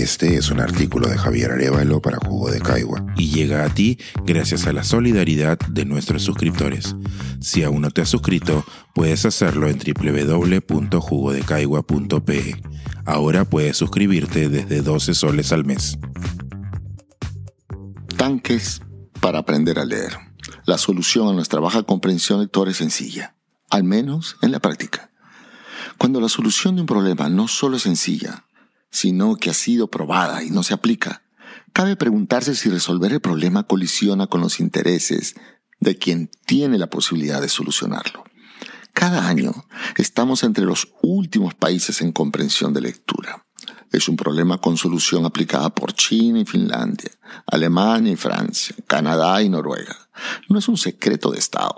Este es un artículo de Javier Arevalo para Jugo de Caigua y llega a ti gracias a la solidaridad de nuestros suscriptores. Si aún no te has suscrito, puedes hacerlo en www.jugodecaigua.pe. Ahora puedes suscribirte desde 12 soles al mes. Tanques para aprender a leer. La solución a nuestra baja comprensión lectora es sencilla, al menos en la práctica. Cuando la solución de un problema no solo es sencilla, sino que ha sido probada y no se aplica, cabe preguntarse si resolver el problema colisiona con los intereses de quien tiene la posibilidad de solucionarlo. Cada año estamos entre los últimos países en comprensión de lectura. Es un problema con solución aplicada por China y Finlandia, Alemania y Francia, Canadá y Noruega. No es un secreto de Estado,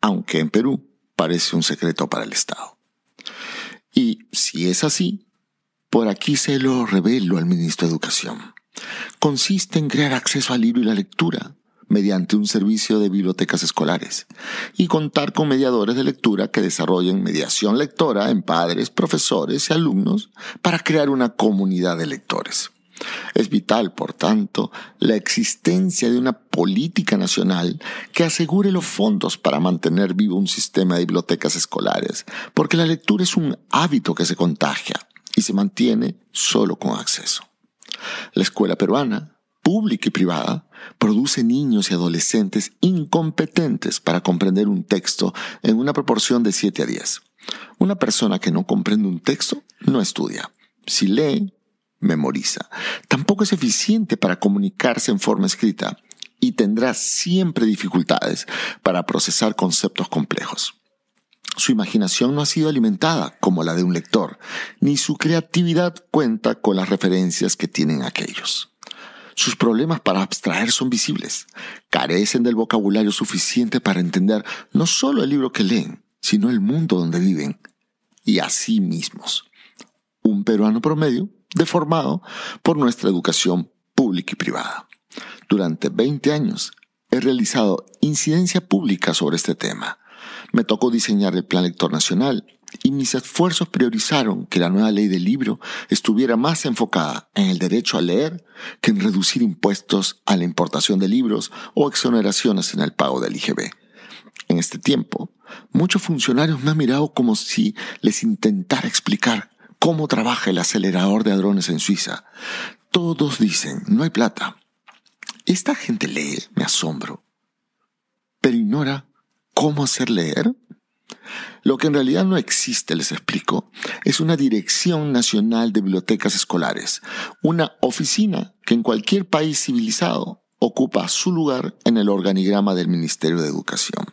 aunque en Perú parece un secreto para el Estado. Y si es así, por aquí se lo revelo al ministro de Educación. Consiste en crear acceso al libro y la lectura mediante un servicio de bibliotecas escolares y contar con mediadores de lectura que desarrollen mediación lectora en padres, profesores y alumnos para crear una comunidad de lectores. Es vital, por tanto, la existencia de una política nacional que asegure los fondos para mantener vivo un sistema de bibliotecas escolares, porque la lectura es un hábito que se contagia y se mantiene solo con acceso. La escuela peruana, pública y privada, produce niños y adolescentes incompetentes para comprender un texto en una proporción de 7 a 10. Una persona que no comprende un texto no estudia. Si lee, memoriza. Tampoco es eficiente para comunicarse en forma escrita y tendrá siempre dificultades para procesar conceptos complejos. Su imaginación no ha sido alimentada como la de un lector, ni su creatividad cuenta con las referencias que tienen aquellos. Sus problemas para abstraer son visibles. Carecen del vocabulario suficiente para entender no solo el libro que leen, sino el mundo donde viven y a sí mismos. Un peruano promedio deformado por nuestra educación pública y privada. Durante 20 años he realizado incidencia pública sobre este tema me tocó diseñar el Plan Lector Nacional y mis esfuerzos priorizaron que la nueva ley del libro estuviera más enfocada en el derecho a leer que en reducir impuestos a la importación de libros o exoneraciones en el pago del IGB. En este tiempo, muchos funcionarios me han mirado como si les intentara explicar cómo trabaja el acelerador de hadrones en Suiza. Todos dicen, no hay plata. Esta gente lee, me asombro, pero ignora cómo hacer leer? Lo que en realidad no existe, les explico, es una Dirección Nacional de Bibliotecas Escolares, una oficina que en cualquier país civilizado ocupa su lugar en el organigrama del Ministerio de Educación.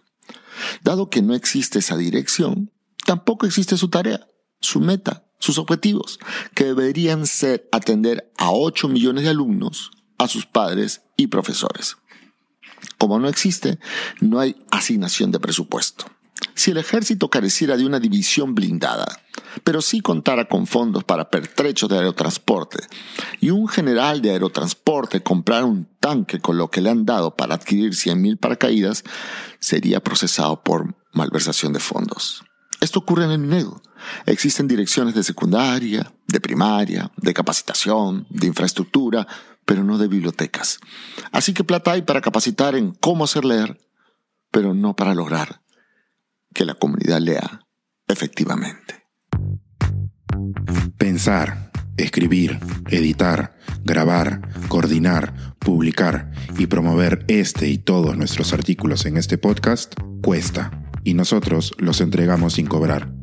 Dado que no existe esa dirección, tampoco existe su tarea, su meta, sus objetivos, que deberían ser atender a 8 millones de alumnos, a sus padres y profesores. Como no existe, no hay asignación de presupuesto. Si el ejército careciera de una división blindada, pero sí contara con fondos para pertrechos de aerotransporte, y un general de aerotransporte comprara un tanque con lo que le han dado para adquirir 100.000 paracaídas, sería procesado por malversación de fondos. Esto ocurre en el MINEDO. Existen direcciones de secundaria, de primaria, de capacitación, de infraestructura, pero no de bibliotecas. Así que plata hay para capacitar en cómo hacer leer, pero no para lograr que la comunidad lea efectivamente. Pensar, escribir, editar, grabar, coordinar, publicar y promover este y todos nuestros artículos en este podcast cuesta, y nosotros los entregamos sin cobrar.